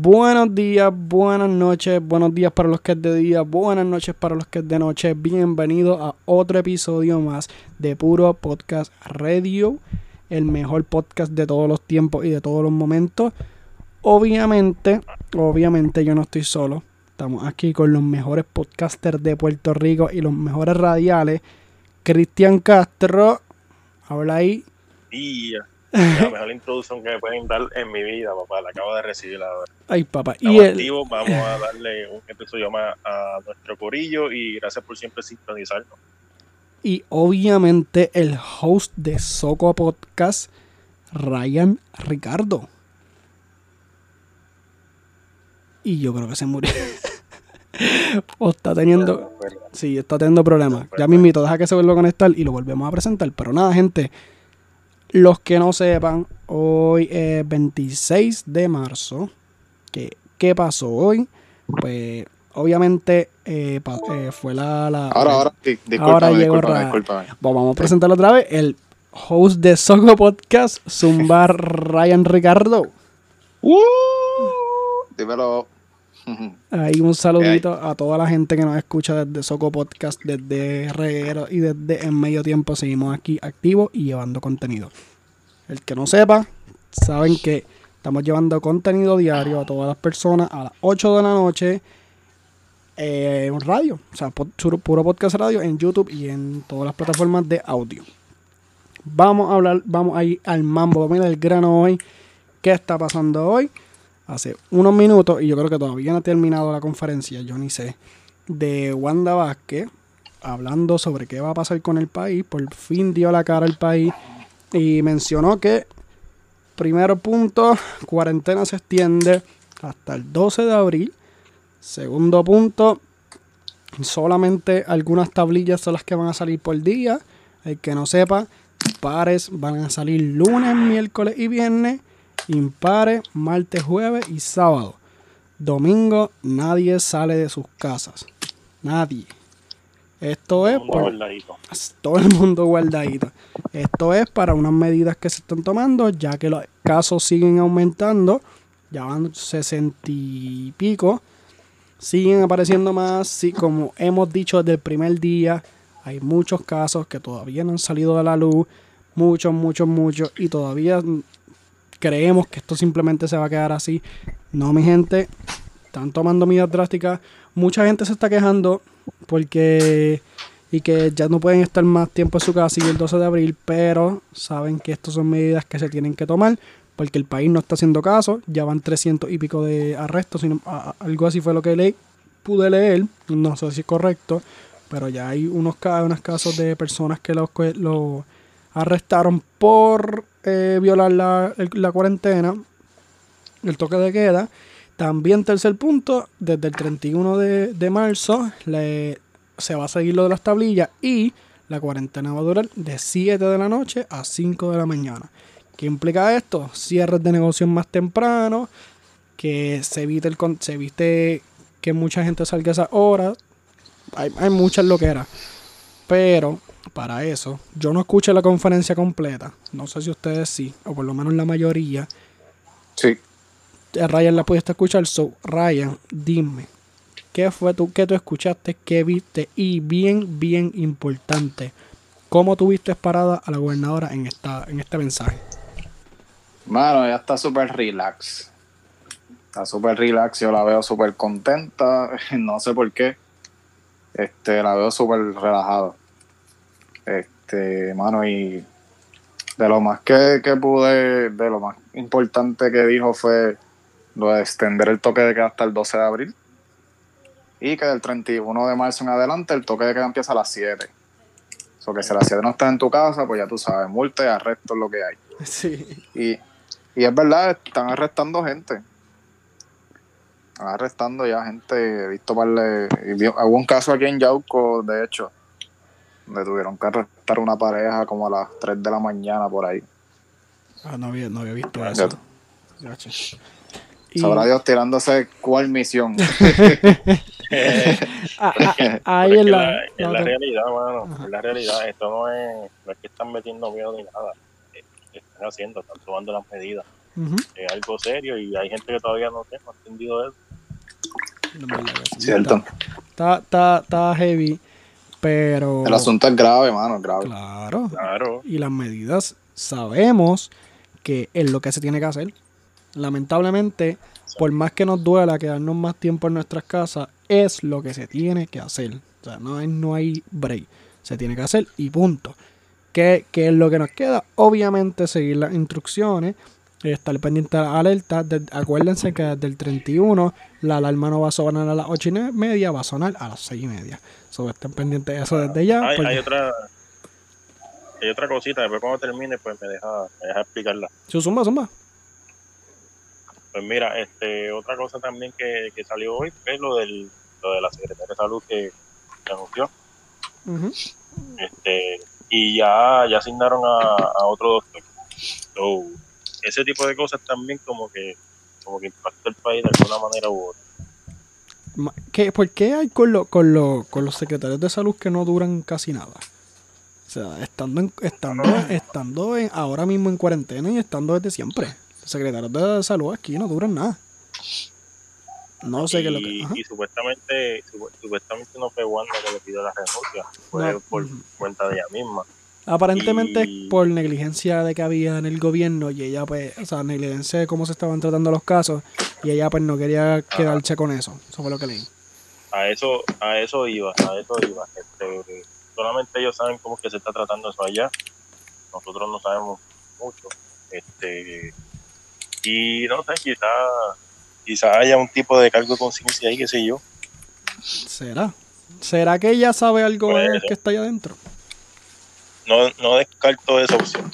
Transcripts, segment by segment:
Buenos días, buenas noches, buenos días para los que es de día, buenas noches para los que es de noche. Bienvenido a otro episodio más de Puro Podcast Radio, el mejor podcast de todos los tiempos y de todos los momentos. Obviamente, obviamente yo no estoy solo. Estamos aquí con los mejores podcasters de Puerto Rico y los mejores radiales. Cristian Castro, habla ahí. La mejor introducción que me pueden dar en mi vida, papá. La acabo de recibir ahora. Ay, papá. Estamos Y el, vamos a darle un episodio más a nuestro corillo y gracias por siempre sintonizarnos. y obviamente el host de Soco Podcast, Ryan Ricardo. Y yo creo que se murió. o está teniendo. Sí, está teniendo problemas. Ya me invito, deja que se vuelva a conectar y lo volvemos a presentar. Pero nada, gente. Los que no sepan, hoy es 26 de marzo. ¿Qué, qué pasó hoy? Pues obviamente eh, pa- eh, fue la, la- Ahora, ahora, di- discúlpame, Ahora discúlpame, discúlpame. Bueno, vamos a presentarlo otra vez. El host de Soco Podcast, Zumbar Ryan Ricardo. ¡Uh! Dímelo. Ahí un saludito a toda la gente que nos escucha desde Soco Podcast, desde Reguero y desde En Medio Tiempo. Seguimos aquí activos y llevando contenido. El que no sepa, saben que estamos llevando contenido diario a todas las personas a las 8 de la noche eh, en radio. O sea, puro podcast radio en YouTube y en todas las plataformas de audio. Vamos a hablar, vamos a ir al mambo, vamos a ir al grano hoy. ¿Qué está pasando hoy? Hace unos minutos, y yo creo que todavía no ha terminado la conferencia, yo ni sé, de Wanda Vázquez, hablando sobre qué va a pasar con el país. Por fin dio la cara al país y mencionó que, primero punto, cuarentena se extiende hasta el 12 de abril. Segundo punto, solamente algunas tablillas son las que van a salir por día. El que no sepa, pares van a salir lunes, miércoles y viernes impares, martes, jueves y sábado. Domingo nadie sale de sus casas. Nadie. Esto es Mundo por guardadito. todo el mundo guardadito. Esto es para unas medidas que se están tomando, ya que los casos siguen aumentando. Ya van 60 y pico. Siguen apareciendo más. Sí, como hemos dicho desde el primer día, hay muchos casos que todavía no han salido de la luz. Muchos, muchos, muchos. Y todavía creemos que esto simplemente se va a quedar así. No, mi gente, están tomando medidas drásticas. Mucha gente se está quejando porque y que ya no pueden estar más tiempo en su casa y el 12 de abril, pero saben que estas son medidas que se tienen que tomar porque el país no está haciendo caso. Ya van 300 y pico de arrestos, algo así fue lo que leí, pude leer, no sé si es correcto, pero ya hay unos, ca- unos casos de personas que los que lo arrestaron por violar la, la cuarentena, el toque de queda. También tercer punto, desde el 31 de, de marzo se va a seguir lo de las tablillas y la cuarentena va a durar de 7 de la noche a 5 de la mañana. ¿Qué implica esto? Cierres de negocios más temprano, que se evite, el, se evite que mucha gente salga a esas horas. Hay, hay muchas loqueras. Pero para eso, yo no escuché la conferencia completa. No sé si ustedes sí, o por lo menos la mayoría. Sí. Eh, Ryan la pudiste escuchar. So, Ryan, dime, ¿qué fue tú, qué tú escuchaste, qué viste? Y bien, bien importante, ¿cómo tuviste parada a la gobernadora en, esta, en este mensaje? Mano, ella está súper relax. Está súper relax, yo la veo súper contenta. No sé por qué. Este, la veo súper relajada. Este, mano, y de lo más que, que pude, de lo más importante que dijo fue lo de extender el toque de queda hasta el 12 de abril. Y que del 31 de marzo en adelante el toque de queda empieza a las 7. O sea, que si a las 7 no estás en tu casa, pues ya tú sabes, multa y arresto es lo que hay. Sí. Y, y es verdad, están arrestando gente. Están arrestando ya gente. He visto parle, y vi- Hubo un caso aquí en Yauco, de hecho, donde tuvieron que arrestar una pareja como a las 3 de la mañana por ahí. Ah, no, había, no había visto eso. tú- Gacho. Y- Sabrá Dios tirándose cuál misión. Ah, ah, Pero ahí es en la, la, la realidad, mano. Es la realidad. Esto no es, no es que están metiendo miedo ni nada. Eh, Están haciendo, están tomando las medidas. Es algo serio y hay gente que todavía no, sé, no ha entendido eso. En. Cierto. Está, está, está heavy, pero... El asunto es grave, mano, es grave. Claro. Claro. Y las medidas sabemos que es lo que se tiene que hacer. Lamentablemente, por más que nos duela quedarnos más tiempo en nuestras casas, es lo que se tiene que hacer. O sea, no hay, no hay break. Se tiene que hacer y punto. ¿Qué, qué es lo que nos queda? Obviamente seguir las instrucciones, estar pendiente alertas. De- acuérdense que desde el 31 la alarma no va a sonar a las 8 y media, va a sonar a las 6 y media. So, estén pendientes de eso desde ya. Hay, porque- hay otra hay otra cosita, después cuando termine, pues me deja, me deja explicarla. Sí, zumba, zumba. Pues mira, este, otra cosa también que, que salió hoy es lo del lo de la secretaria de salud que, que anunció. Este, y ya, ya asignaron a, a otro doctor. So, ese tipo de cosas también como que como que impacta el país de alguna manera u otra. Ma- ¿Qué, ¿Por qué hay con, lo- con, lo- con los secretarios de salud que no duran casi nada? O sea, estando, en, estando, estando en- ahora mismo en cuarentena y estando desde siempre. Los secretarios de salud aquí no duran nada. No sé qué es lo que... y, ajá. y supuestamente supu- supuestamente no fue Wanda que le pidió la renuncia, fue No. por cuenta de ella misma. Aparentemente y- por negligencia de que había en el gobierno y ella pues, o sea, negligencia de cómo se estaban tratando los casos y ella pues no quería quedarse con eso. Eso fue lo que leí. A eso a eso iba, a eso iba. Este, solamente ellos saben cómo es que se está tratando eso allá. Nosotros no sabemos mucho. Este y no sé, quizá quizá haya un tipo de cargo de conciencia ahí, qué sé yo. ¿Será? ¿Será que ella sabe algo ser. que está allá adentro? No, no descarto esa opción,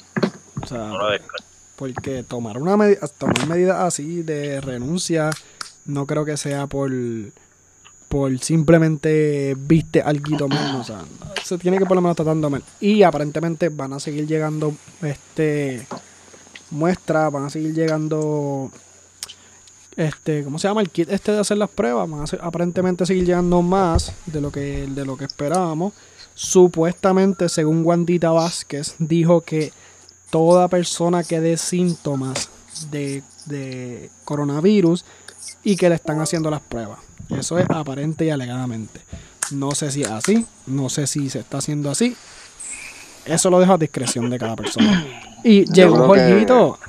O sea, no la descarto. porque tomar una medida, tomar medidas así de renuncia, no creo que sea por por simplemente viste algo menos, o sea, se tiene que por lo menos tratando mal. Y aparentemente van a seguir llegando este muestras, van a seguir llegando este, ¿cómo se llama? El kit este de hacer las pruebas, van a se- aparentemente seguir llegando más de lo que de lo que esperábamos. Supuestamente, según Wandita Vázquez, dijo que toda persona que dé síntomas de, de coronavirus y que le están haciendo las pruebas. Eso es aparente y alegadamente. No sé si es así, no sé si se está haciendo así. Eso lo dejo a discreción de cada persona. Y llegó que- Jorgito.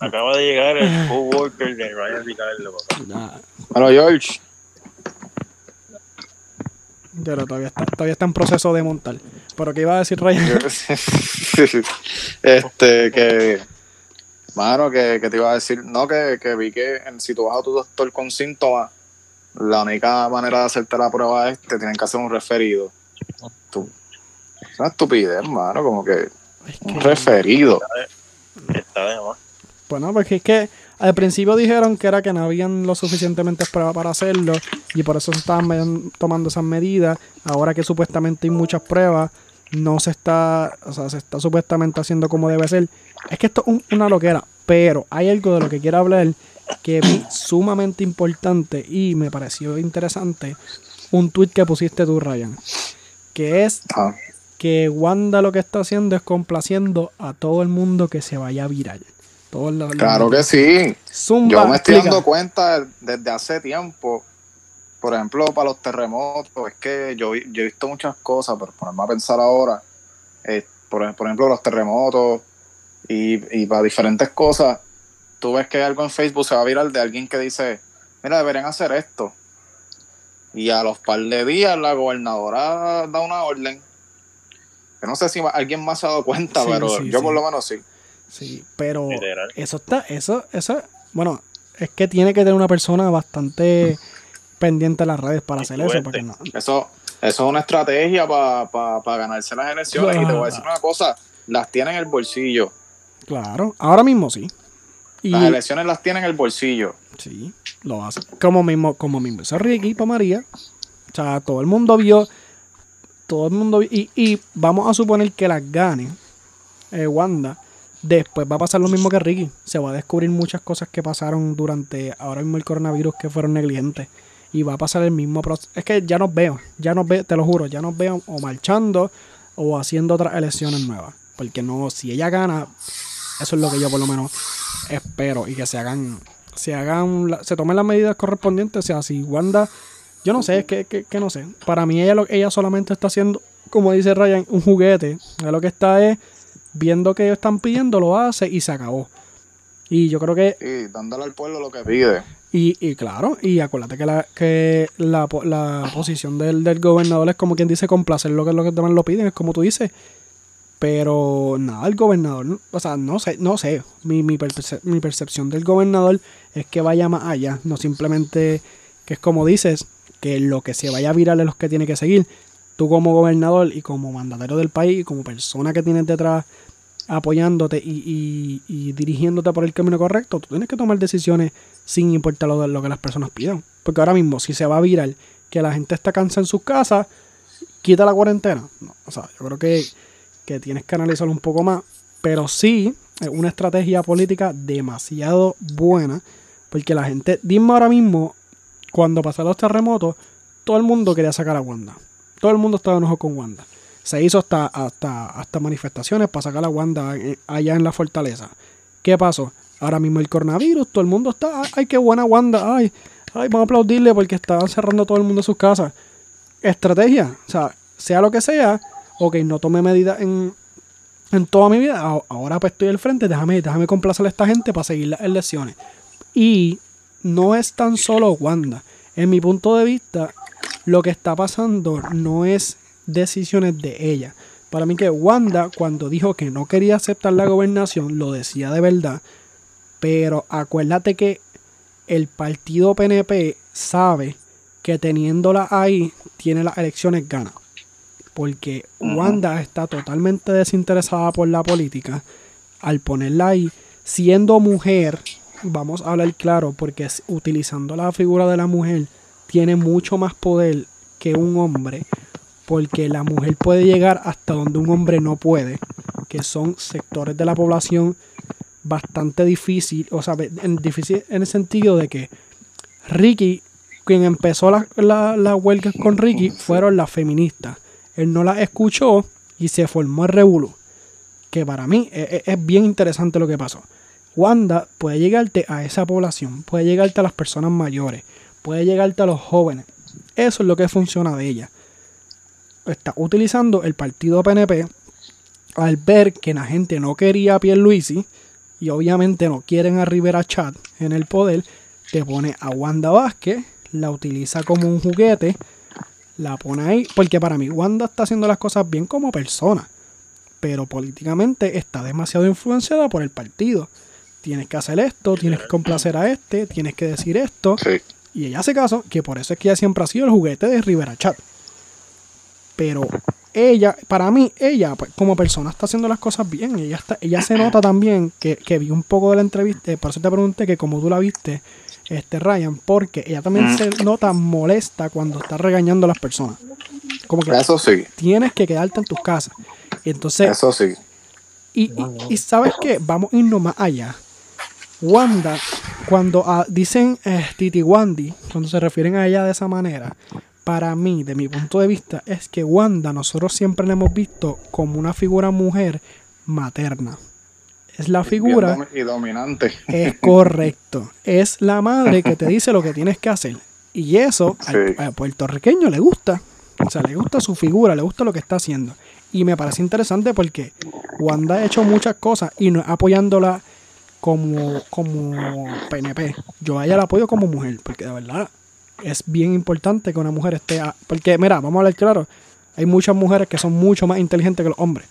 Acaba de llegar el co-worker de Ryan Ricardo, papá. Ya, pero todavía está, todavía está en proceso de montar. Pero ¿qué iba a decir Ryan? este, que, mano, que, que te iba a decir, no, que, que vi que en- si tú vas a tu doctor con síntomas, la única manera de hacerte la prueba es que te tienen que hacer un referido. Tú, es una estupidez, hermano, como que Es un referido. Está de más. Bueno, porque es que al principio dijeron que era que no habían lo suficientemente pruebas para hacerlo y por eso se estaban tomando esas medidas. Ahora que supuestamente hay muchas pruebas, no se está, o sea, se está supuestamente haciendo como debe ser. Es que esto es un- una loquera, pero hay algo de lo que quiero hablar que vi sumamente importante y me pareció interesante. Un tweet que pusiste tú, Ryan, que es Ajá. que Wanda lo que está haciendo es complaciendo a todo el mundo que se vaya viral. Todos los- los- Claro que sí. Zumba, Yo me estoy explica. dando cuenta desde hace tiempo, por ejemplo, para los terremotos, es que yo, he visto muchas cosas, pero ponerme a pensar ahora, eh, por, por ejemplo, los terremotos y, y para diferentes cosas, tú ves que algo en Facebook se va a viral de alguien que dice, mira, deberían hacer esto. Y a los par de días la gobernadora da una orden. Yo no sé si alguien más se ha dado cuenta, Sí, pero sí, yo sí. por lo menos sí. Sí, pero Literal. eso está, eso, eso, bueno, es que tiene que tener una persona bastante pendiente de las redes para hacer eso, porque no. Eso, eso es una estrategia para ganarse las elecciones. Y te voy a decir una cosa, las tiene en el bolsillo. Claro, ahora mismo sí. Y Las elecciones las tiene en el bolsillo. sí, lo hace. Como mismo, como mismo hizo Ricky para María. O sea, todo el mundo vio, todo el mundo vi- y, y vamos a suponer que las gane eh, Wanda. Después va a pasar lo mismo que Ricky. Se va a descubrir muchas cosas que pasaron durante ahora mismo el coronavirus que fueron negligentes. Y va a pasar el mismo proceso. Es que ya nos veo, ya nos veo, te lo juro, ya nos veo o marchando o haciendo otras elecciones nuevas. Porque no, si ella gana, eso es lo que yo por lo menos espero. Y que se hagan, se hagan, se tomen las medidas correspondientes. O sea, si Wanda, yo no sé, es que, que, que no sé. Para mí ella, ella solamente está haciendo, como dice Ryan, un juguete. Lo que está es viendo que ellos están pidiendo, lo hace y se acabó. Y yo creo que Y dándole al pueblo lo que pide. y, y claro, y acuérdate que la, que la, la posición del, del gobernador es como quien dice complacer lo que los demás lo piden, es como tú dices. Pero nada, el gobernador, o sea, no sé, no sé. Mi, mi, perce- mi percepción del gobernador es que vaya más allá, no simplemente que es como dices, que lo que se vaya a viral es lo que tiene que seguir. Tú como gobernador y como mandatario del país y como persona que tienes detrás apoyándote y, dirigiéndote por el camino correcto, tú tienes que tomar decisiones sin importar lo, lo que las personas pidan. Porque ahora mismo, si se va a viral que la gente está cansada en sus casas, quita la cuarentena. No, o sea, yo creo que, que tienes que analizarlo un poco más. Pero sí, es una estrategia política demasiado buena. Porque la gente, dime ahora mismo, cuando pasaron los terremotos, todo el mundo quería sacar a Wanda. Todo el mundo estaba enojado con Wanda. Se hizo hasta, hasta, hasta manifestaciones para sacar a Wanda eh, allá en la fortaleza. ¿Qué pasó? Ahora mismo el coronavirus, todo el mundo está, ay, qué buena Wanda, ay, ay, vamos a aplaudirle porque estaban cerrando todo el mundo sus casas. Estrategia, o sea, sea lo que sea, ok, no tome medidas en, en toda mi vida, ahora pues estoy al frente, déjame, déjame complacer a esta gente para seguir las elecciones. Y no es tan solo Wanda. En mi punto de vista, lo que está pasando no es decisiones de ella. Para mí que Wanda, cuando dijo que no quería aceptar la gobernación, lo decía de verdad. Pero acuérdate que el partido PNP sabe que teniéndola ahí, tiene las elecciones ganas. Porque Wanda está totalmente desinteresada por la política. Al ponerla ahí, siendo mujer, vamos a hablar claro, porque utilizando la figura de la mujer, tiene mucho más poder que un hombre. Porque la mujer puede llegar hasta donde un hombre no puede, que son sectores de la población bastante difícil, o sea, en, difícil en el sentido de que Ricky, quien empezó la, la, la huelga con Ricky, fueron las feministas. Él no las escuchó y se formó el revolú. Que para mí e- e- es, bien interesante lo que pasó. Wanda puede llegarte a esa población, puede llegarte a las personas mayores, puede llegarte a los jóvenes. Eso es lo que funciona de ella. Está utilizando el partido PNP al ver que la gente no quería a Pierluisi y obviamente no quieren a Rivera Chat en el poder, te pone a Wanda Vázquez, la utiliza como un juguete, la pone ahí, porque para mí Wanda está haciendo las cosas bien como persona, pero políticamente está demasiado influenciada por el partido. Tienes que hacer esto, tienes que complacer a este, tienes que decir esto, Sí. Y ella hace caso, que por eso es que ella siempre ha sido el juguete de Rivera Chat. Pero ella, para mí, ella pues, como persona está haciendo las cosas bien. Ella, está, ella se nota también que, que vi un poco de la entrevista, por eso te pregunté que como tú la viste, este Ryan, porque ella también se nota molesta cuando está regañando a las personas. Como que Eso sí, tienes que quedarte en tus casas. Entonces, eso sí. y, y- y sabes qué, vamos a irnos más allá. Wanda, cuando ah, dicen eh, Titi Wandy, cuando se refieren a ella de esa manera, para mí, de mi punto de vista, es que Wanda nosotros siempre la hemos visto como una figura mujer materna. Es la figura, Y dominante. es correcto. Es la madre que te dice lo que tienes que hacer. Y eso al, Sí. al puertorriqueño le gusta. O sea, le gusta su figura, le gusta lo que está haciendo. Y me parece interesante porque Wanda ha hecho muchas cosas y no apoyándola como, como PNP. Yo a ella la apoyo como mujer, porque de verdad es bien importante que una mujer esté... a- porque, mira, vamos a hablar claro, hay muchas mujeres que son mucho más inteligentes que los hombres.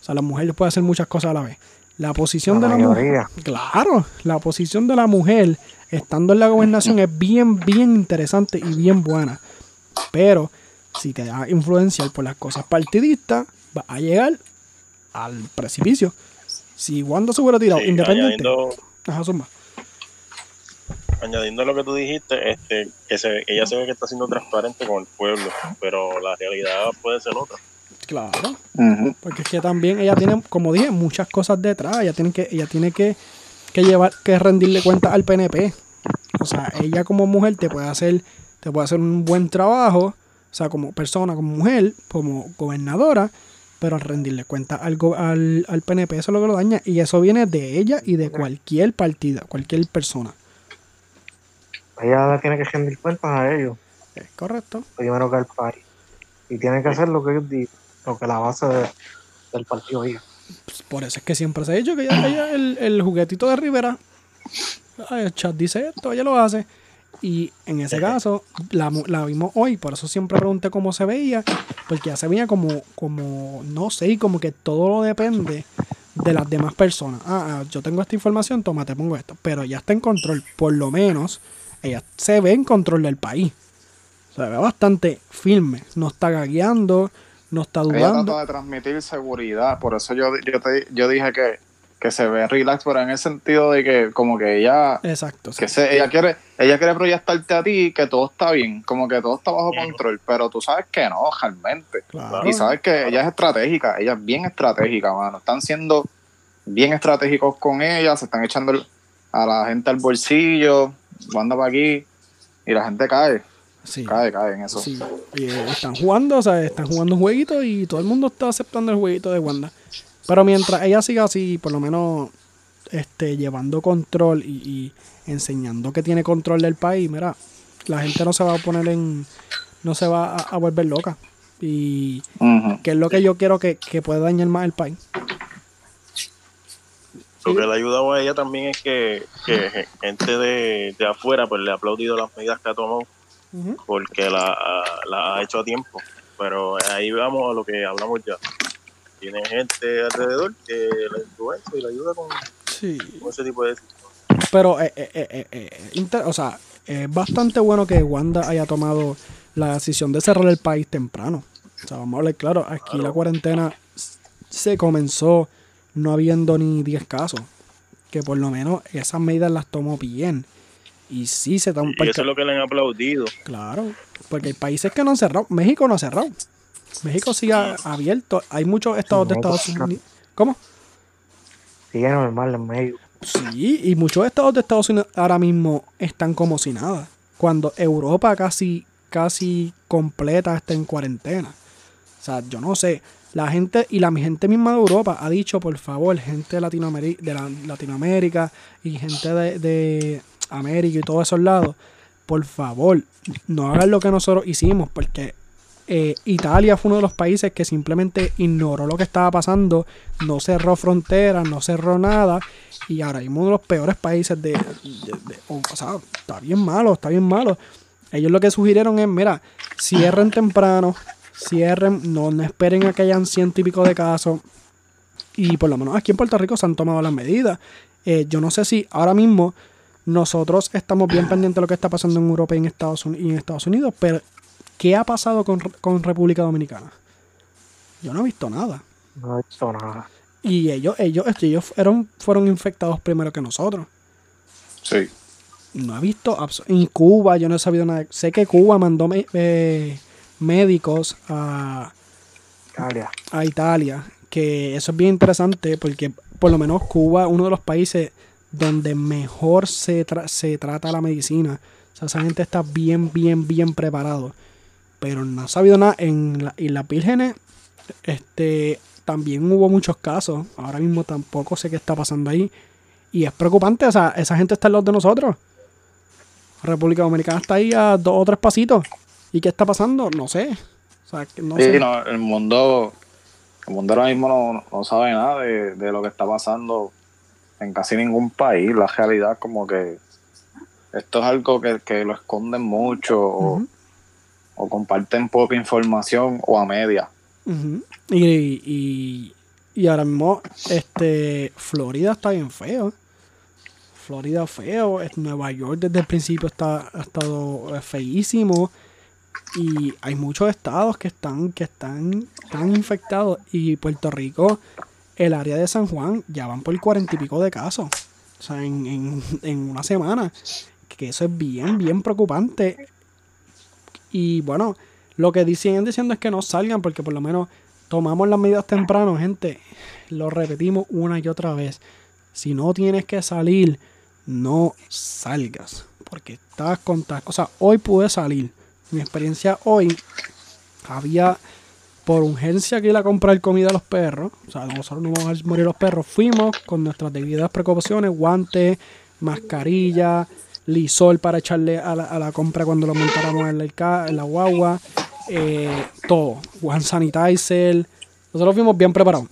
O sea, las mujeres pueden hacer muchas cosas a la vez. La posición La de la mujer... Claro, la posición de la mujer estando en la gobernación es bien, bien interesante y bien buena. Pero si te dejas influenciar por las cosas partidistas, va a llegar al precipicio. Si Wanda se hubiera tirado Sí, independiente... añadiendo, Ajá, zumba. añadiendo lo que tú dijiste, este, que se, ella se ve que está siendo transparente con el pueblo, pero la realidad puede ser otra. Claro. Porque es que también ella tiene, como dije, muchas cosas detrás. Ella tiene que, ella tiene que, que llevar, que rendirle cuenta al PNP. O sea, ella como mujer te puede hacer, te puede hacer un buen trabajo. O sea, como persona, como mujer, como gobernadora. Pero al rendirle cuenta algo al, al PNP, eso es lo que lo daña. Y eso viene de ella y de cualquier partida, cualquier persona. Ella tiene que rendir cuentas a ellos, Es correcto. primero que al país. Y tiene que hacer lo que ellos lo que la base de- del partido diga. Pues por eso es que siempre se ha dicho que ella, ella- el, el juguetito de Rivera, el chat dice esto, ella lo hace. Y en ese caso, la, la vimos hoy, por eso siempre pregunté cómo se veía, porque ya se veía como, como, no sé, como que todo lo depende de las demás personas. Ah, ah, yo tengo esta información, toma, te pongo esto. Pero ya está en control, por lo menos, ella se ve en control del país. Se ve bastante firme, no está gagueando, no está Ella dudando. trata de transmitir seguridad, por eso yo, yo, te- yo dije que, que se ve relax, pero en el sentido de que como que ella, Exacto. sí. que se, ella quiere, ella quiere proyectarte a ti que todo está bien, como que todo está bajo control, pero tú sabes que no, realmente. Claro. Y sabes que ella es estratégica, ella es bien estratégica, mano. Están siendo bien estratégicos con ella, se están echando a la gente al bolsillo, manda para aquí, y la gente cae, Sí. cae, cae en eso. Sí, y, eh, están jugando, o sea, están jugando un jueguito y todo el mundo está aceptando el jueguito de Wanda. Pero mientras ella siga así, por lo menos este, llevando control y, y enseñando que tiene control del país, mira, la gente no se va a poner en. no se va a, a volver loca. Y que es lo que yo quiero que, que puede dañar más el país. Lo que le ha ayudado a ella también es que, que gente de, de afuera pues le ha aplaudido las medidas que ha tomado porque la, la ha hecho a tiempo. Pero ahí vamos a lo que hablamos ya. Tiene gente alrededor que la influencia y la ayuda con, Sí. con ese tipo de decisiones. Pero, eh, eh, eh, inter- o sea, es bastante bueno que Wanda haya tomado la decisión de cerrar el país temprano. O sea, vamos a hablar claro, aquí Claro. la cuarentena se comenzó no habiendo ni 10 casos. Que por lo menos esas medidas las tomó bien. Y sí se toman... Y eso es lo que le han aplaudido. Claro, porque hay países que no han cerrado. México no ha cerrado. México sigue abierto. Hay muchos estados de Estados México. Unidos. ¿Cómo? Sigue normal en medio. Sí, y muchos estados de Estados Unidos ahora mismo están como si nada. Cuando Europa casi, casi completa está en cuarentena. O sea, yo no sé. La gente y la gente misma de Europa ha dicho, por favor, gente de Latinoamérica, de la- Latinoamérica y gente de, de América y todos esos lados, por favor, no hagan lo que nosotros hicimos, porque eh, Italia fue uno de los países que simplemente ignoró lo que estaba pasando, no cerró fronteras, no cerró nada, y ahora mismo uno de los peores países de, o, sea, está bien malo, está bien malo. Ellos lo que sugirieron es, mira, cierren temprano, cierren, no, esperen a que hayan ciento y pico de casos. Y por lo menos aquí en Puerto Rico se han tomado las medidas. Eh, yo no sé si ahora mismo nosotros estamos bien pendientes de lo que está pasando en Europa y en Estados, Uni- y en Estados Unidos, pero ¿qué ha pasado con, con República Dominicana? Yo no he visto nada. No he visto nada. Y ellos, ellos, ellos fueron, fueron infectados primero que nosotros. Sí. No he visto en Cuba, yo no he sabido nada. Sé que Cuba mandó me- eh, médicos a, Italia. a Italia, que eso es bien interesante porque por lo menos Cuba es uno de los países donde mejor se, tra- se trata la medicina. O sea, esa gente está bien, bien, bien preparado. Pero no ha sabido nada. En la Islas Vírgenes este, también hubo muchos casos. Ahora mismo tampoco sé qué está pasando ahí. Y es preocupante, o sea, esa gente está en los de nosotros. República Dominicana está ahí a dos o tres pasitos. ¿Y qué está pasando? No sé. O sea, no Sí, sé. no, el mundo, el mundo ahora mismo no, no sabe nada de, de lo que está pasando en casi ningún país. La realidad como que esto es algo que, que lo esconden mucho o comparten poca información o a media. Y, y, y ahora mismo, este, Florida está bien feo. Florida feo. Nueva York desde el principio está, ha estado eh, feísimo. Y hay muchos estados que están, que están tan infectados. Y Puerto Rico, el área de San Juan, ya van por cuarenta y pico de casos. O sea, en, en, en una semana. Que eso es bien, bien preocupante. Y bueno, lo que siguen diciendo es que no salgan porque por lo menos tomamos las medidas temprano, gente. Lo repetimos una y otra vez. Si no tienes que salir, no salgas. Porque estás con... ta- O sea, hoy pude salir. Mi experiencia hoy había por urgencia que ir a comprar comida a los perros, o sea, nosotros no vamos a morir los perros, fuimos con nuestras debidas precauciones, guantes, mascarilla, lisol para echarle a la, compra cuando lo montáramos en la, guagua, eh, todo, one sanitizer, nosotros fuimos bien preparados.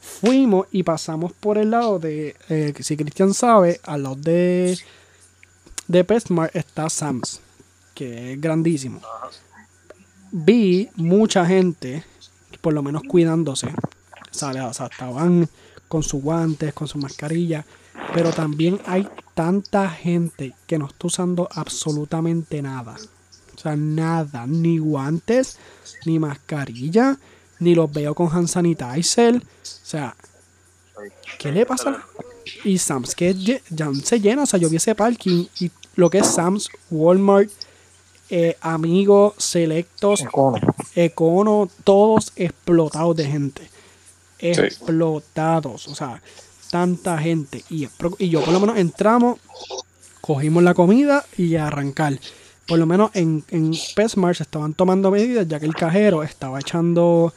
Fuimos y pasamos por el lado de, eh, si Cristian sabe, al lado de, de PetSmart está Sam's, que es grandísimo vi mucha gente, por lo menos cuidándose. ¿sale? O sea, estaban con sus guantes, con su mascarilla. Pero también hay tanta gente que no está usando absolutamente nada. O sea, nada. Ni guantes, ni mascarilla, ni los veo con hand sanitizer. O sea, ¿qué le pasa? Y Sam's, que ya se llena. O sea, yo vi ese parking y lo que es Sam's, Walmart, eh, amigos selectos, Econo. Econo, todos explotados de gente. Explotados. O sea, tanta gente. Y, y yo por lo menos entramos, cogimos la comida y a arrancar. Por lo menos en, en se estaban tomando medidas ya que el cajero estaba echando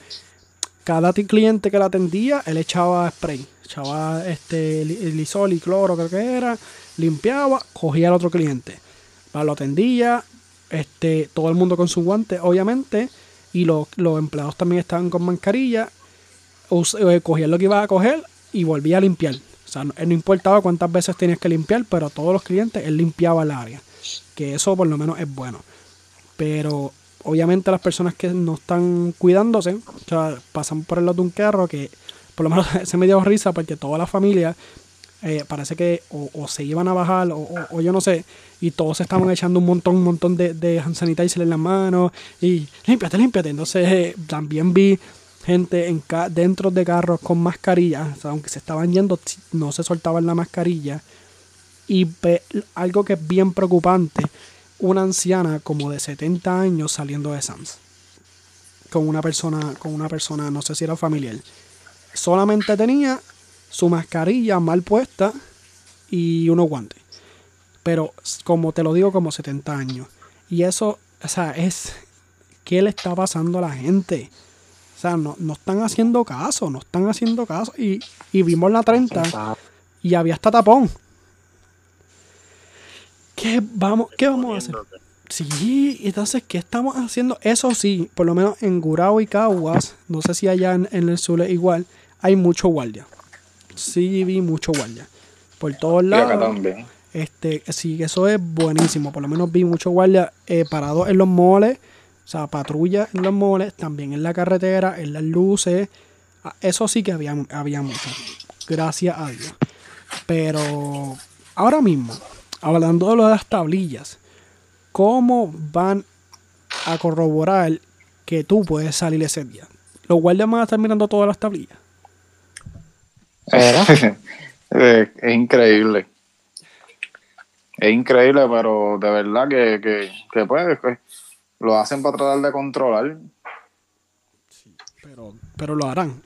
cada cliente que la atendía, él echaba spray, echaba este li- lisol y cloro creo que era, limpiaba, cogía al otro cliente, lo atendía, este, todo el mundo con su guante, obviamente, y los empleados también estaban con mascarilla, eh, cogían lo que iba a coger y volvía a limpiar. O sea, no, no importaba cuántas veces tenías que limpiar, pero todos los clientes él limpiaba el área. Que eso por lo menos es bueno. Pero obviamente las personas que no están cuidándose, o sea, pasan por el lado de un carro que por lo menos se me dio risa porque toda la familia eh, parece que o, se iban a bajar o, yo no sé, y todos estaban echando un montón, un montón de, de hand sanitizer en las manos y límpiate, límpiate. Entonces eh, también vi gente dentro de carros con mascarillas, o sea, aunque se estaban yendo, no se soltaban la mascarilla. Y algo que es bien preocupante, una anciana como de 70 años saliendo de Sam's. Con una persona, con una persona, no sé si era familiar. Solamente tenía su mascarilla mal puesta y unos guantes. Pero como te lo digo, como 70 años. Y eso, o sea, es... ¿Qué le está pasando a la gente? O sea, no, no están haciendo caso, no están haciendo caso. Y, y vimos la 30 Está- y había hasta tapón. ¿Qué vamos, ¿qué vamos a hacer? Sí, entonces, ¿qué estamos haciendo? Eso sí, por lo menos en Gurao y Caguas, no sé si allá en, en el sur es igual, hay mucho guardia. Sí, vi mucho guardia. Por todos Y acá lados. también. Este, sí, eso es buenísimo. Por lo menos vi mucho guardia eh, parados en los moles, o sea, patrulla en los moles, también en la carretera, en las luces. Ah, Eso sí que había, había mucho. Gracias a Dios. Pero ahora mismo, hablando de lo de las tablillas, ¿cómo van a corroborar que tú puedes salir ese día? ¿Los guardias van a estar mirando todas las tablillas? Era. Eh, es increíble. Es increíble, pero de verdad que, que, que pues, que lo hacen para tratar de controlar. Pero, pero lo harán.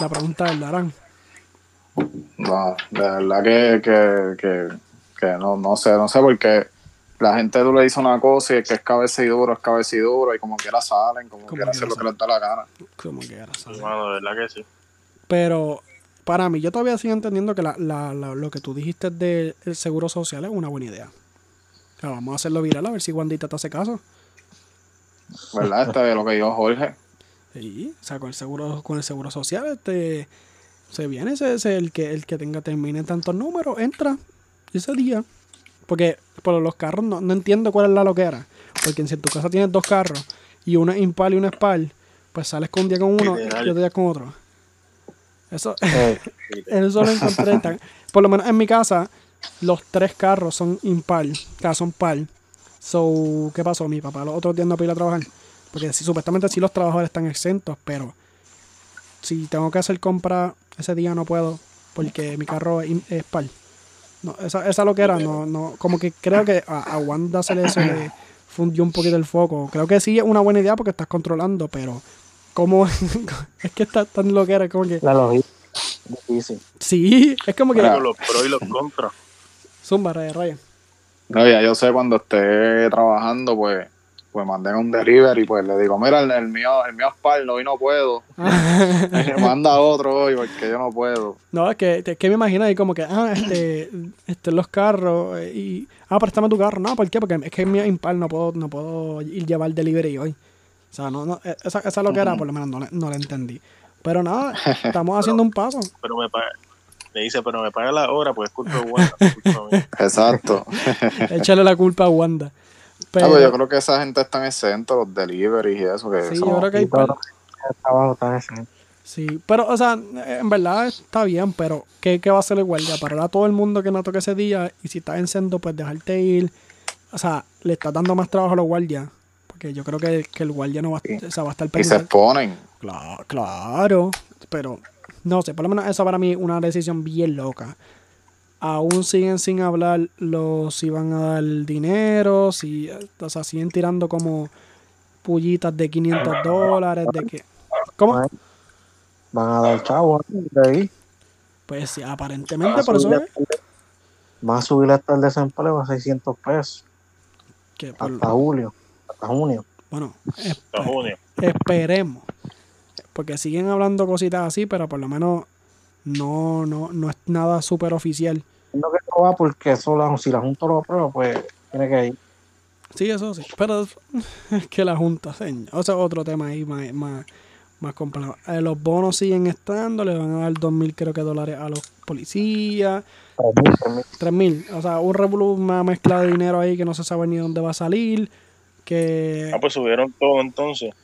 La pregunta es, ¿lo harán? No, de verdad que, que, que, que no, no sé, no sé porque la gente tú le dice una cosa y es que es cabeza y duro, es cabeza y duro y como quiera salen, como, Como quiera quiera hacer lo que salen. les da la gana. Como que era, ¿sabes? Mano, de verdad que sí. Pero para mí, yo todavía sigo entendiendo que la, la- la- lo que tú dijiste del el seguro social es una buena idea. Vamos a hacerlo viral a ver si Wandita te hace caso. ¿Verdad? Este de lo que dijo Jorge. Sí, o sea, con el seguro, con el seguro social, este se viene ese, ese el que el que tenga termine tantos números, entra ese día. Porque por los carros no, no entiendo cuál es la loquera. Porque si en tu casa tienes dos carros y uno es impar y uno es par, pues sales con un día con uno y otro día con otro. Eso, Eh, eso lo encontré tan- Por lo menos en mi casa, los tres carros son impar, o sea, son par. So, ¿qué pasó? Mi papá los otros días no pudo ir a trabajar. Porque si, supuestamente sí los trabajadores están exentos, pero si tengo que hacer compra ese día no puedo porque mi carro es, es par. No, esa, esa lo que era, no, no, como que creo que a, a Wanda se le, fundió un poquito el foco. Creo que sí es una buena idea porque estás controlando, pero como es que está tan lo que era, como que la logística. Difícil. sí, es como que. Con los pros y los contras. Zumba, Raya, Raya. No, ya yo sé cuando esté trabajando, pues pues manden un delivery, pues le digo, mira, el, el mío, el mío es par, hoy no puedo. Manda otro hoy porque yo no puedo. No, es que, es que me imagino ahí como que, ah, este, este, los carros eh, y, ah, préstame tu carro. No, ¿por qué? Porque es que es mi impar, no puedo, no puedo ir llevar delivery hoy. O sea, no, no, eh, esa, esa es lo que era, por lo menos no, no la entendí. Pero nada, estamos haciendo un paso. Pero me le dice, pero me paga la hora, pues es culpa de Wanda, culpa. Exacto. Échale la culpa a Wanda. Pero, Ah, pues yo creo que esa gente está en exento, los deliveries y eso. Que sí, yo creo que hay Y todo par- el trabajo está. Sí, pero, o sea, en verdad está bien, pero ¿qué, qué va a hacer el guardia? Parar a todo el mundo que no toque ese día y si estás en centro, pues dejarte ir. O sea, le estás dando más trabajo a los guardias. Porque yo creo que, que el guardia no va, Sí. o sea, va a estar y se pendiente. exponen. Claro, claro, pero no sé, por lo menos eso para mí es una decisión bien loca. Aún siguen sin hablar los si van a dar dinero, si, o sea, siguen tirando como pullitas de 500 dólares, de que... ¿Cómo? Van a dar chavo de ahí. Pues sí, aparentemente por eso van a subir hasta el desempleo a 600 pesos. que por- Hasta julio. Hasta junio. bueno, Hasta junio. esperemos. Porque siguen hablando cositas así, pero por lo menos no, no, no es nada súper oficial. Entiendo que no va porque si la Junta lo aprueba, pues tiene que ir. Sí, eso sí. Pero es que la Junta, señor. O sea, otro tema ahí más, más, más complejo. Eh, los bonos siguen estando, le van a dar 2.000 creo que dólares a los policías, 3.000, 3.000. 3.000. O sea, un revolú, una mezcla de dinero ahí que no se sabe ni dónde va a salir. Que Ah, pues subieron todo entonces.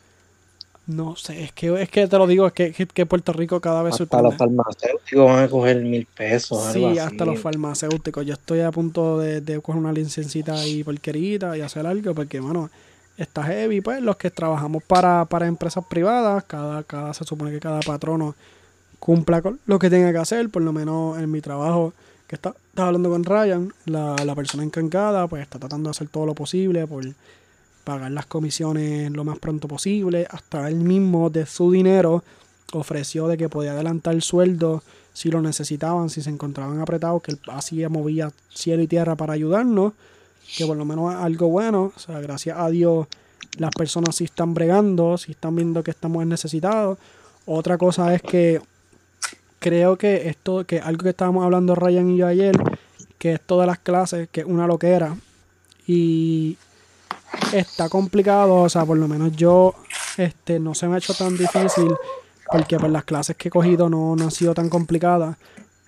No sé, es que, es que te lo digo, es que, que, Puerto Rico cada vez Hasta los farmacéuticos van a coger mil pesos. algo Sí, así. hasta los farmacéuticos. Yo estoy a punto de, de coger una licencita y porquerita y hacer algo porque, bueno, está heavy. Pues los que trabajamos para, para empresas privadas, cada, cada, se supone que cada patrono cumpla con lo que tenga que hacer. Por lo menos en mi trabajo, que está, estaba hablando con Ryan, la, la persona encargada, pues está tratando de hacer todo lo posible por pagar las comisiones lo más pronto posible. Hasta él mismo de su dinero ofreció de que podía adelantar el sueldo si lo necesitaban, si se encontraban apretados, que él así movía cielo y tierra para ayudarnos, que por lo menos es algo bueno, o sea, gracias a Dios las personas sí están bregando, sí están viendo que estamos necesitados. Otra cosa es que creo que esto, que algo que estábamos hablando Ryan y yo ayer, que esto de las clases, que es una loquera, y está complicado, o sea, por lo menos yo, este, no se me ha hecho tan difícil porque pues las clases que he cogido no, no han sido tan complicadas,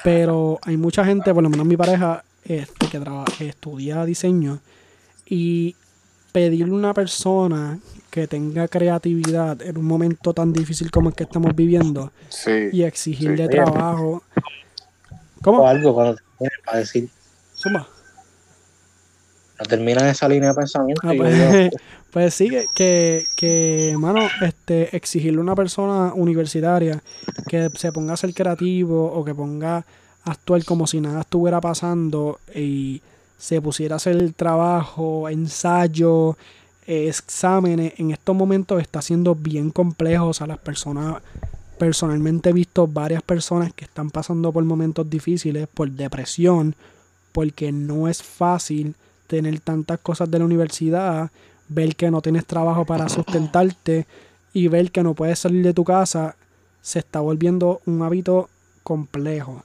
pero hay mucha gente, por lo menos mi pareja, este, que, traba- que estudia diseño y pedirle a una persona que tenga creatividad en un momento tan difícil como el que estamos viviendo Sí. y exigirle Sí. trabajo. O ¿Cómo? algo cuando termine para decir, Zumba. No termina esa línea de pensamiento. Ah, pues, pues sí, que, que, que, mano, este, exigirle a una persona universitaria que se ponga a ser creativo o que ponga a actuar como si nada estuviera pasando y se pusiera a hacer trabajo, ensayo, eh, exámenes, en estos momentos está siendo bien complejo. O sea, las personas, personalmente he visto varias personas que están pasando por momentos difíciles, por depresión, porque no es fácil tener tantas cosas de la universidad, ver que no tienes trabajo para sustentarte y ver que no puedes salir de tu casa, se está volviendo un hábito complejo.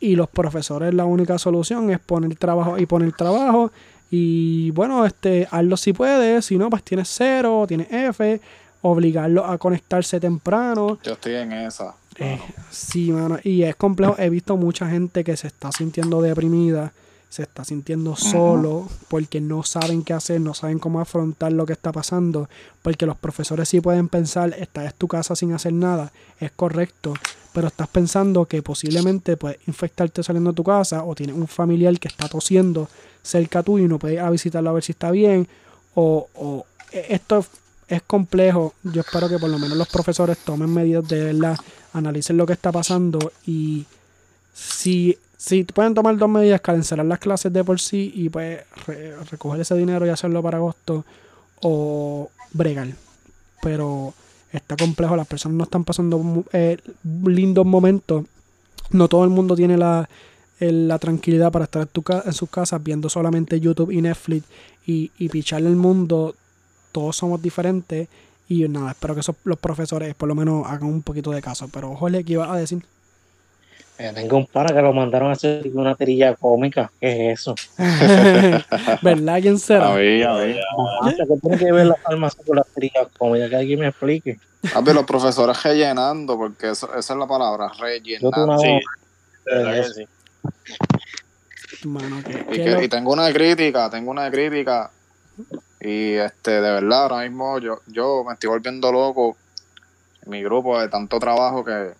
Y los profesores la única solución es poner trabajo y poner trabajo. Y bueno, este, hazlo si puedes, si no, pues tienes cero, tienes F, obligarlo a conectarse temprano. Yo estoy en esa. Eh, sí, mano, y es complejo. He visto mucha gente que se está sintiendo deprimida, se está sintiendo solo porque no saben qué hacer, no saben cómo afrontar lo que está pasando, porque los profesores sí pueden pensar, estás en tu casa sin hacer nada, es correcto, pero estás pensando que posiblemente puedes infectarte saliendo de tu casa o tienes un familiar que está tosiendo cerca tuyo y no puedes ir a visitarlo a ver si está bien, o, o e- esto es complejo. Yo espero que por lo menos los profesores tomen medidas de verdad, analicen lo que está pasando y si, si pueden tomar dos medidas, cancelar las clases de por sí y pues re- recoger ese dinero y hacerlo para agosto o bregar. Pero está complejo, las personas no están pasando eh, lindos momentos. No todo el mundo tiene la, la tranquilidad para estar en, tu ca- sus casas viendo solamente YouTube y Netflix y, y picharle el mundo todos somos diferentes y nada, espero que esos, los profesores por lo menos hagan un poquito de caso. Pero Jorge, ¿qué ibas a decir? Tengo un pana que lo mandaron a hacer una tirilla cómica. ¿Qué es eso? ¿Verdad? ¿Quién A será? ver, a ver. Ah, ¿Qué tiene que ver la farmacia con las tirillas cómicas? Que alguien me explique. A ver, los profesores rellenando, porque eso, esa es la palabra, Yo tengo una rellenando. Sí, Eso. sí. Mano, que, Y, que que- lo- y tengo una crítica, tengo una crítica. Y este, de verdad, ahora mismo yo, yo me estoy volviendo loco en mi grupo de tanto trabajo que,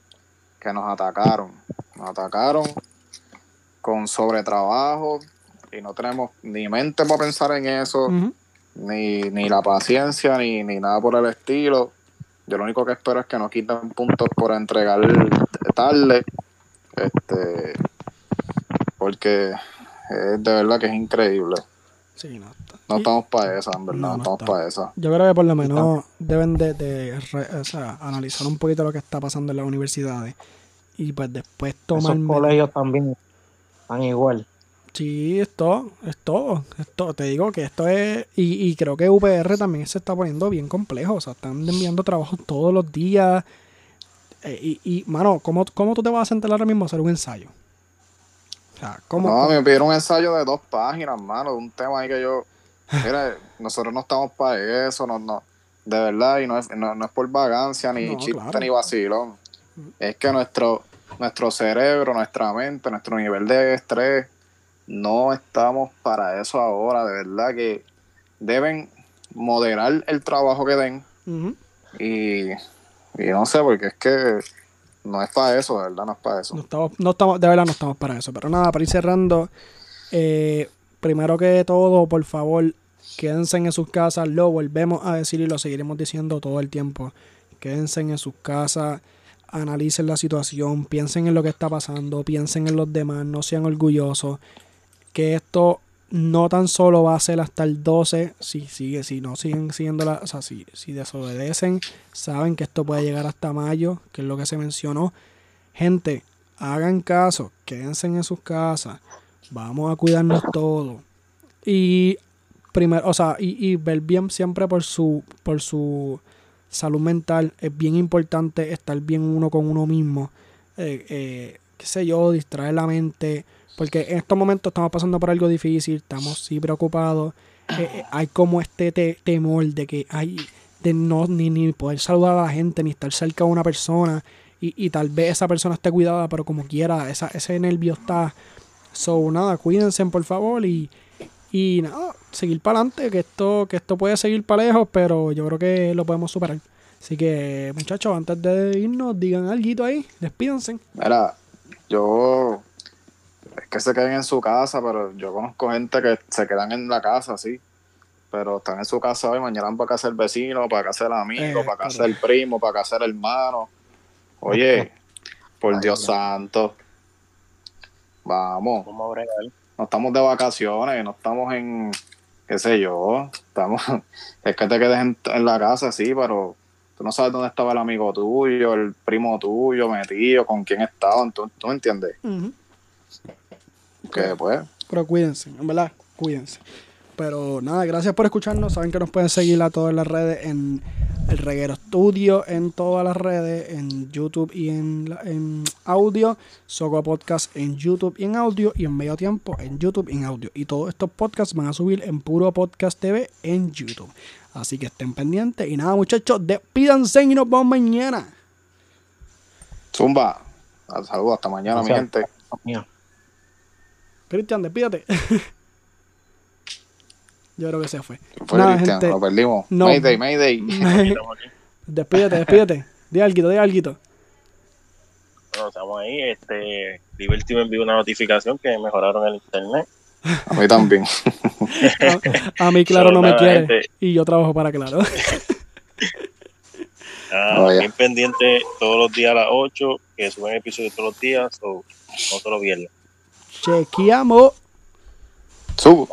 que nos atacaron. Nos atacaron con sobretrabajo y no tenemos ni mente para pensar en eso, ni, ni la paciencia, ni, ni nada por el estilo. Yo lo único que espero es que nos quiten puntos por entregar tarde. Este, porque es de verdad que es increíble. Sí, no. No estamos para esa, en verdad, No, no, no estamos para esa. Yo creo que por lo menos deben de, de re- o sea, analizar un poquito lo que está pasando en las universidades y pues después tomar... Esos colegios también están igual. Sí, es todo, es todo, es todo. Te digo que esto es... Y, y creo que UPR también se está poniendo bien complejo. O sea, están enviando trabajos todos los días. Eh, y, y, mano, ¿cómo, ¿cómo tú te vas a sentar ahora mismo a hacer un ensayo? O sea, ¿cómo? No, me pidieron un ensayo de dos páginas, mano, de un tema ahí que yo. Mira, nosotros no estamos para eso, no, no. De verdad, y no es, no, no es por vagancia, ni No, chiste, claro. ni vacilón. Es que nuestro, nuestro cerebro, nuestra mente, nuestro nivel de estrés, no estamos para eso ahora. De verdad que deben moderar el trabajo que den y, y no sé, porque es que no es para eso, de verdad, no es para eso. No estamos, no estamos, de verdad no estamos para eso. Pero nada, para ir cerrando, eh, primero que todo, por favor, quédense en sus casas. Lo volvemos a decir y lo seguiremos diciendo todo el tiempo. Quédense en sus casas, analicen la situación, piensen en lo que está pasando, piensen en los demás, no sean orgullosos. Que esto no tan solo va a ser hasta el 12, si sigue, si no siguen siguiendo la, o sea, si, si desobedecen, saben que esto puede llegar hasta mayo, que es lo que se mencionó. Gente, hagan caso, quédense en sus casas, vamos a cuidarnos todos. Y primero, o sea, y, y ver bien siempre por su, por su salud mental. Es bien importante estar bien uno con uno mismo. Eh, eh, qué sé yo, distraer la mente. Porque en estos momentos estamos pasando por algo difícil, estamos sí preocupados. Eh, hay como este te- temor de que hay de no ni, ni poder saludar a la gente, ni estar cerca de una persona. Y, y tal vez esa persona esté cuidada, pero como quiera, esa, ese nervio está. So, nada, cuídense por favor y, y nada, seguir para adelante, que esto, que esto puede seguir para lejos, pero yo creo que lo podemos superar. Así que, muchachos, antes de irnos, digan algo ahí, despídanse. Mira, yo es que se queden en su casa, pero yo conozco gente que se quedan en la casa, sí. Pero están en su casa hoy, mañana van para casa el vecino, para casa el amigo, Eh, para casa el primo, para casa el hermano. Oye, por Ay, Dios Dios. santo. Vamos, Vamos a bregar. No estamos de vacaciones, no estamos en, qué sé yo, estamos, es que te quedes en, en la casa, sí, pero tú no sabes dónde estaba el amigo tuyo, el primo tuyo, metido, con quién estaban, ¿tú, tú me entiendes? Que pues, Pero cuídense, en verdad, cuídense. Pero nada, gracias por escucharnos. Saben que nos pueden seguir a todas las redes en el Reguero Studio, en todas las redes, en YouTube y en, en audio. Soco Podcast en YouTube y en audio. Y en medio tiempo en YouTube y en audio. Y todos estos podcasts van a subir en Puro Podcast TV en YouTube. Así que estén pendientes. Y nada, muchachos, despídanse y nos vemos mañana. Zumba, saludos, hasta mañana, mi gente. Cristian, despídate. Yo creo que se fue. Fue Nada, Cristian, gente. lo perdimos. No. Mayday, Mayday. Despídate, despídate. Di algo, di algo. Bueno, estamos ahí. Este, Liberty me envió una notificación que mejoraron el internet. A mí también. A, a mí, claro, So, no me quiere. gente. Y yo trabajo para claro. Ah, Oh, bien pendiente todos los días a las 8, que suben episodios todos los días, so, no se lo pierdan. Chequeamos. Subo.